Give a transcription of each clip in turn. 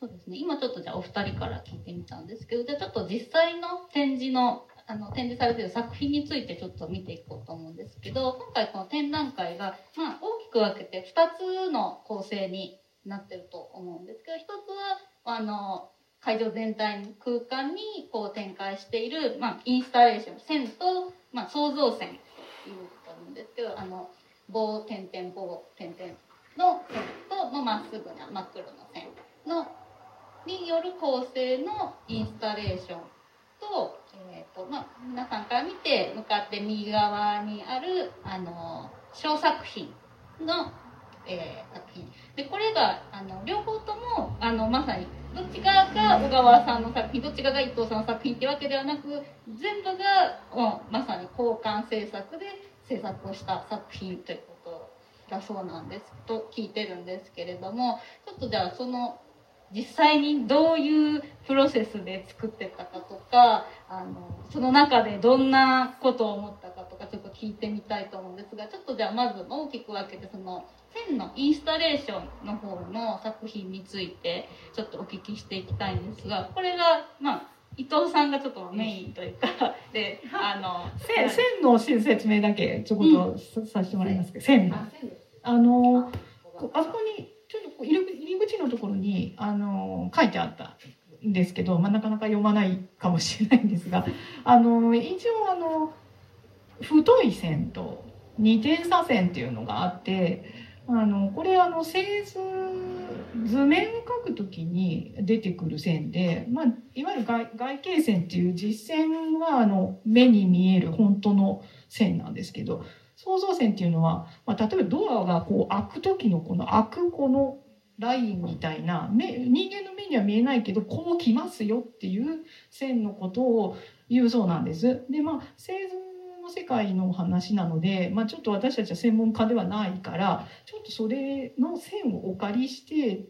そうですね。今ちょっとじゃあお二人から聞いてみたんですけど、じゃあちょっと実際の展示の、あの、展示されてる作品についてちょっと見ていこうと思うんですけど、今回この展覧会が、まあ大きく分けて2つの構成になってると思うんですけど、一つは、あの、会場全体の空間にこう展開している、まあ、インスタレーション、線と、まあ、創造線ということなんですけど、あの、棒、点々、棒、点々の線と、のまっすぐな真っ黒の線のによる構成のインスタレーションと,、えーとまあ、皆さんから見て向かって右側にあるあの小作品の、えー、作品。でこれがあの両方ともあのまさにどっち側が小川さんの作品どっち側が伊藤さんの作品ってわけではなく全部がもうまさに交換制作で制作をした作品ということだそうなんですと聞いてるんですけれどもちょっとじゃあその実際にどういうプロセスで作ってたかとかあのその中でどんなことを思ったかとかちょっと聞いてみたいと思うんですがちょっとじゃあまず大きく分けてその線のインスタレーションの方の作品についてちょっとお聞きしていきたいんですがこれがまあ伊藤さんがちょっとメインというか であの線線の説明だけちょこっとさせてもらいますけど、線あの。あそこに入り口のところにあの書いてあったんですけど、まあ、なかなか読まないかもしれないんですが あの一応あの太い線と二点差線っていうのがあってあのこれあの製図図面を描く時に出てくる線で、まあ、いわゆる外外形線っていう実線はあの目に見える本当の線なんですけど創造線っていうのは、まあ、例えばドアがこう開く時のこの開くこのラインみたいな目人間の目には見えないけどこう来ますよっていう線のことを言うそうなんです。でまあ製図の世界の話なので、まあ、ちょっと私たちは専門家ではないからちょっとそれの線をお借りして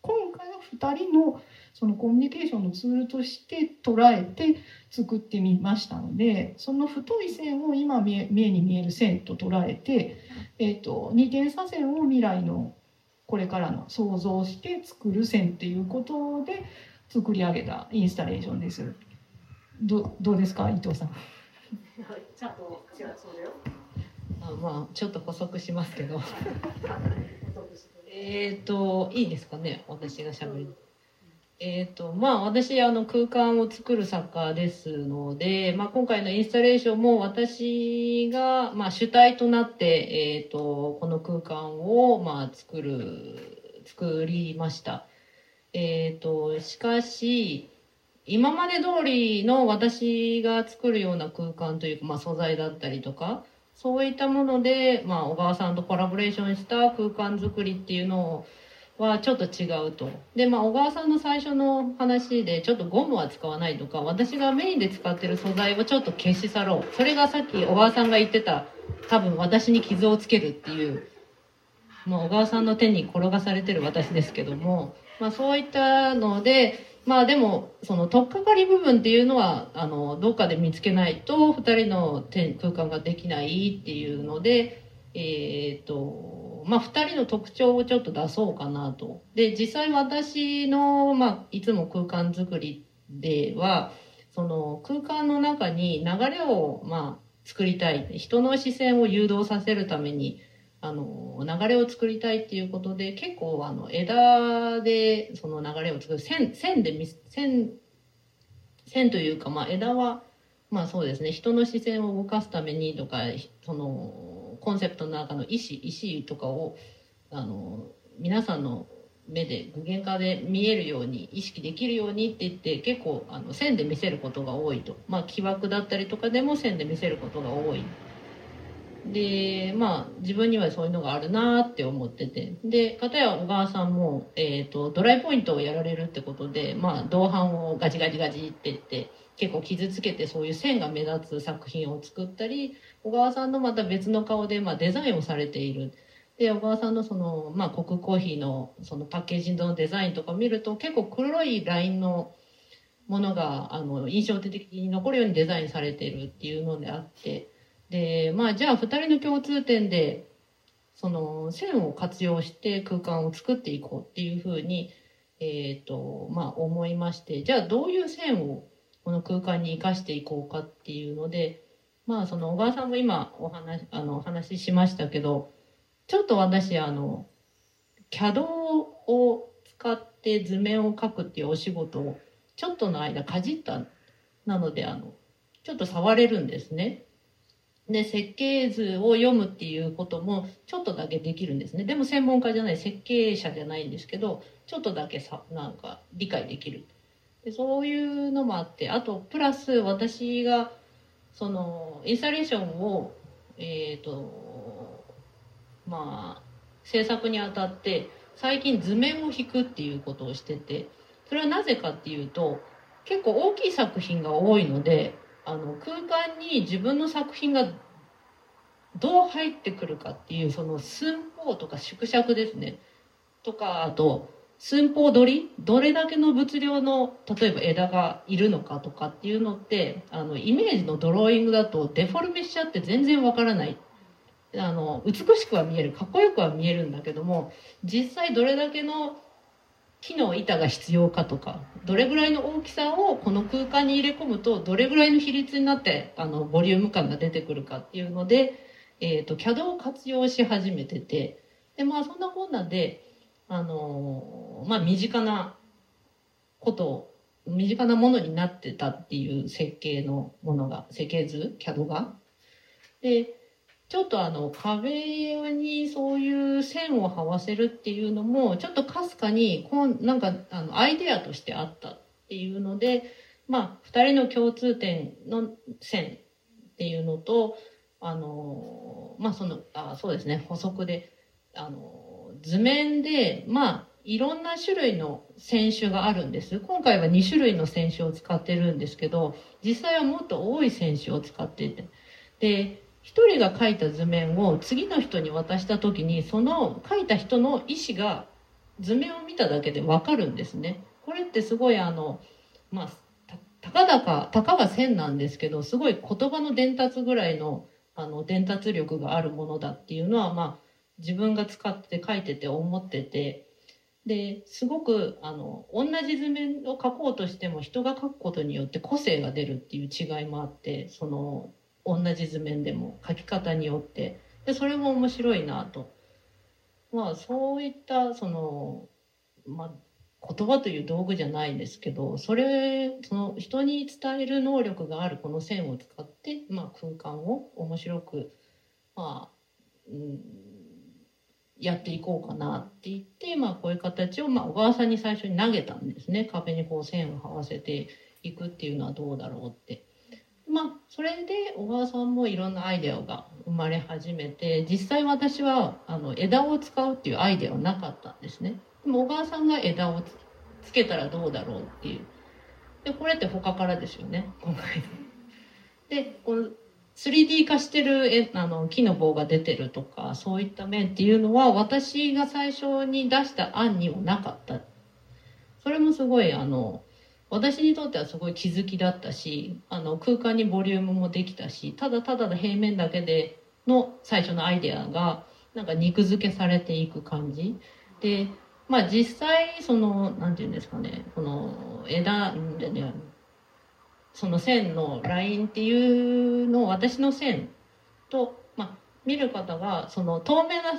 今回は2人のそのコミュニケーションのツールとして捉えて作ってみましたのでその太い線を今目に見える線と捉えて、えーと、二点差線を未来のこれからの想像して作る線っていうことで作り上げたインスタレーションです。どどうですか伊藤さん？ちゃんと違うそうだよ。あまあちょっと補足しますけど。えっといいですかね私がしゃべる。えっ、ー、と、まあ私、あの空間を作る作家ですので、まあ今回のインスタレーションも私が、まあ主体となって、えっ、ー、と、この空間を、まあ作る、作りました。えっ、ー、と、しかし、今まで通りの私が作るような空間というか、まあ素材だったりとか、そういったもので、まあ小川さんとコラボレーションした空間作りっていうのを、はちょっと違うと。で、まあ、小川さんの最初の話で、ちょっとゴムは使わないとか、私がメインで使ってる素材をちょっと消し去ろう。それがさっき小川さんが言ってた、多分私に傷をつけるっていう、まあ、小川さんの手に転がされてる私ですけども、まあ、そういったので、まあでも、その、とっかかり部分っていうのは、あの、どっかで見つけないと、二人の空間ができないっていうので、えっ、ー、と、まあ、2人の特徴をちょっと出そうかなと。で、実際私の、まあ、いつも空間づくりでは、その空間の中に流れを、まあ、作りたい。人の視線を誘導させるために、あの、流れを作りたいっていうことで、結構、あの、枝でその流れを作る。線、線で線、線というか、まあ、枝は、まあそうですね、人の視線を動かすためにとか、その、コンセプトの中の意思意思とかをあの皆さんの目で具現化で見えるように意識できるようにって言って結構あの線で見せることが多いと。まあ木枠だったりとかでも線で見せることが多いでまあ自分にはそういうのがあるなって思ってて。で片や小川さんも、えーと、ドライポイントをやられるってことでまあ銅板をガチガチガチって言って結構傷つけてそういう線が目立つ作品を作ったり小川さんのまた別の顔で、まあ、デザインをされている。で、小川さんのその、まあ、コクコーヒーのそのパッケージのデザインとか見ると結構黒いラインのものが、あの、印象的に残るようにデザインされているっていうのであって、で、まあ、じゃあ二人の共通点で、その線を活用して空間を作っていこうっていうふうに、えっ、と、まあ思いまして、じゃあどういう線をこの空間に生かしていこうかっていうので、まあその小川さんも今お話、あの、お話ししましたけど、ちょっと私、あの、CAD を使って図面を描くっていうお仕事をちょっとの間かじったなので、あの、ちょっと触れるんですね。で、設計図を読むっていうこともちょっとだけできるんですね。でも専門家じゃない、設計者じゃないんですけど、ちょっとだけさ、なんか理解できる。でそういうのもあって、あと、プラス私が、その、インスタレーションを、えっ、と、まあ、制作にあたって、最近図面を引くっていうことをしてて、それはなぜかっていうと、結構大きい作品が多いので、あの、空間に自分の作品がどう入ってくるかっていう、その寸法とか縮尺ですね。とか、あと、寸法取りどれだけの物量の、例えば枝がいるのかとかっていうのって、あの、イメージのドローイングだとデフォルメしちゃって全然わからない。あの、美しくは見える、かっこよくは見えるんだけども、実際どれだけの木の板が必要かとか、どれぐらいの大きさをこの空間に入れ込むと、どれぐらいの比率になって、あの、ボリューム感が出てくるかっていうので、えっ、と、CAD を活用し始めてて、で、まあそんなこんなで、あのまあ身近なこと、身近なものになってたっていう設計のものが、設計図、CAD が。で、ちょっとあの壁にそういう線を這わせるっていうのもちょっとかすかにこんなんかあのアイデアとしてあったっていうのでまあ2人の共通点の線っていうのとあのまあそのあそうですね補足であの図面でまあいろんな種類の選手があるんです今回は2種類の選手を使ってるんですけど実際はもっと多い選手を使っていてで一人が描いた図面を次の人に渡した時にその描いた人の意思が図面を見ただけでわかるんですね。これってすごいあの、まあ、たたかだか、たかが線なんですけど、すごい言葉の伝達ぐらいのあの伝達力があるものだっていうのは、まあ、自分が使って書いてて思ってて、で、すごく、あの、同じ図面を描こうとしても人が描くことによって個性が出るっていう違いもあって、その、同じ図面でも書き方によって。でそれも面白いなと。まあそういったその、まあ、言葉という道具じゃないですけどそれその人に伝える能力があるこの線を使って、まあ、空間を面白く、まあうん、やっていこうかなって言って、まあ、こういう形を、まあ、小川さんに最初に投げたんですね。壁にこう線を這わせていくっていうのはどうだろうって。まあ、それで小川さんもいろんなアイデアが生まれ始めて実際私はあの枝を使うっていうアイデアはなかったんですね。でも小川さんが枝をつけたらどうだろうっていう。でこれって他からですよね今回でこの 3D 化してるえあの木の棒が出てるとかそういった面っていうのは私が最初に出した案にはなかった。それもすごいあの私にとってはすごい気づきだったしあの空間にボリュームもできたしただただの平面だけでの最初のアイデアがなんか肉付けされていく感じ。でまあ実際そのなんていうんですかねこの枝でねその線のラインっていうのを私の線と、まあ、見る方がその透明な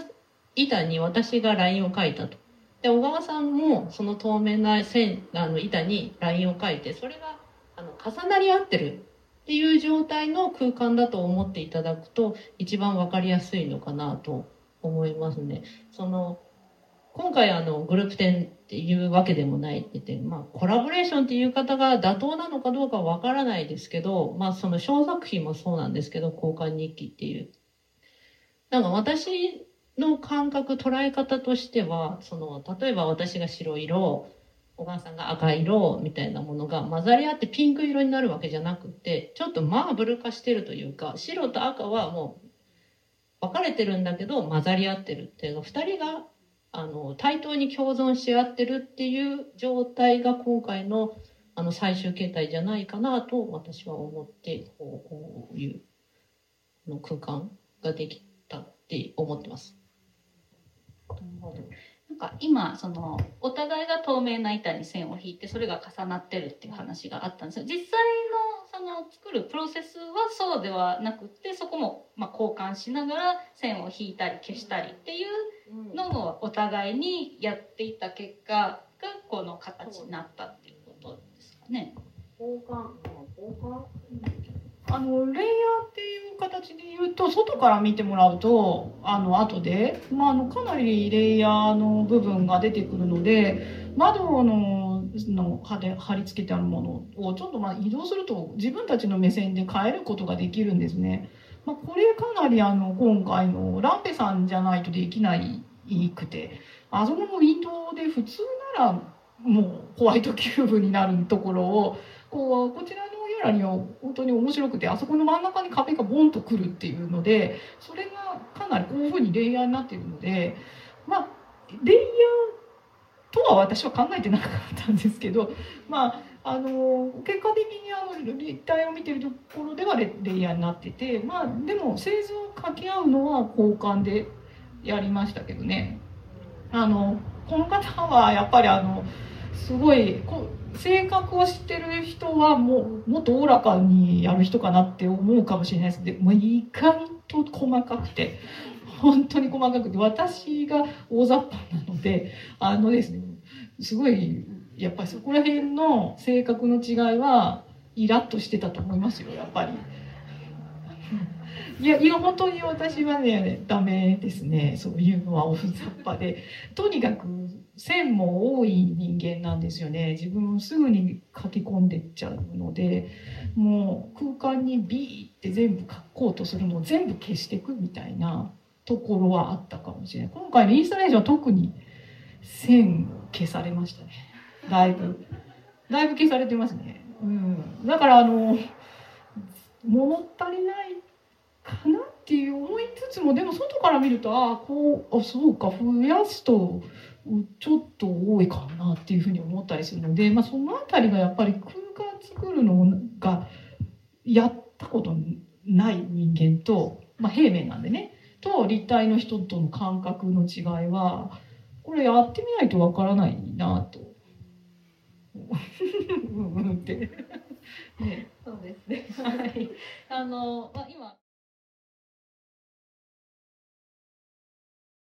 板に私がラインを描いたと。で小川さんもその透明な線あの板にラインを描いてそれがあの重なり合ってるっていう状態の空間だと思っていただくと一番わかりやすいのかなと思いますね。その今回あのグループ展っていうわけでもないって言って、まあ、コラボレーションっていう方が妥当なのかどうかわからないですけど、まあ、その小作品もそうなんですけど交換日記っていう。なんか私の感覚捉え方としてはその例えば私が白色お母さんが赤色みたいなものが混ざり合ってピンク色になるわけじゃなくてちょっとマーブル化してるというか白と赤はもう分かれてるんだけど混ざり合ってるっていうの2人があの対等に共存し合ってるっていう状態が今回のあの最終形態じゃないかなと私は思ってこうこういうの空間ができたって思ってます。なるほどなんか今そのお互いが透明な板に線を引いてそれが重なってるっていう話があったんですよ実際のその作るプロセスはそうではなくてそこもまあ交換しながら線を引いたり消したりっていうのをお互いにやっていた結果がこの形になったっていうことですかね。交換？交換？あのレイヤーっていう形で言うと外から見てもらうとあの後で、まあ、あのかなりレイヤーの部分が出てくるので窓のの貼り付けてあるものをちょっとまあ移動すると自分たちの目線で変えることができるんですね。まあ、これかなりあの今回のランペさんじゃないとできないくてあそこのウィンドウで普通ならもうホワイトキューブになるところをこうこちらのユーラには本当に面白くてあそこの真ん中に壁がボンとくるっていうのでそれがかなりこういうふうにレイヤーになってるのでまあレイヤーとは私は考えてなかったんですけどまああの結果的にあの立体を見てるところではレイヤーになっててまあでも製図を掛け合うのは交換でやりましたけどね。あのこの方はやっぱりあのすごいこ性格を知ってる人はもうもっとおおらかにやる人かなって思うかもしれないです。でも意外と細かくて本当に細かくて私が大雑把なのであのですねすごいやっぱりそこら辺の性格の違いはイラッとしてたと思いますよやっぱり。いや、いや、本当に私はね、ダメですね。そういうのは大雑把で。とにかく、線も多い人間なんですよね。自分すぐに書き込んでっちゃうので、もう空間にビーって全部書こうとするのを全部消していくみたいなところはあったかもしれない。今回のインスタレーションは特に線消されましたね。だいぶ。だいぶ消されてますね。うん。だからあの、物足りないかなっていう思いつつもでも外から見るとああこうあそうか増やすとちょっと多いかなっていうふうに思ったりするので、まあ、その辺りがやっぱり空間作るのがやったことない人間と、まあ、平面なんでねと立体の人との感覚の違いはこれやってみないとわからないなと。うんうんって。ね、そうですね。はい。あの、まあ、今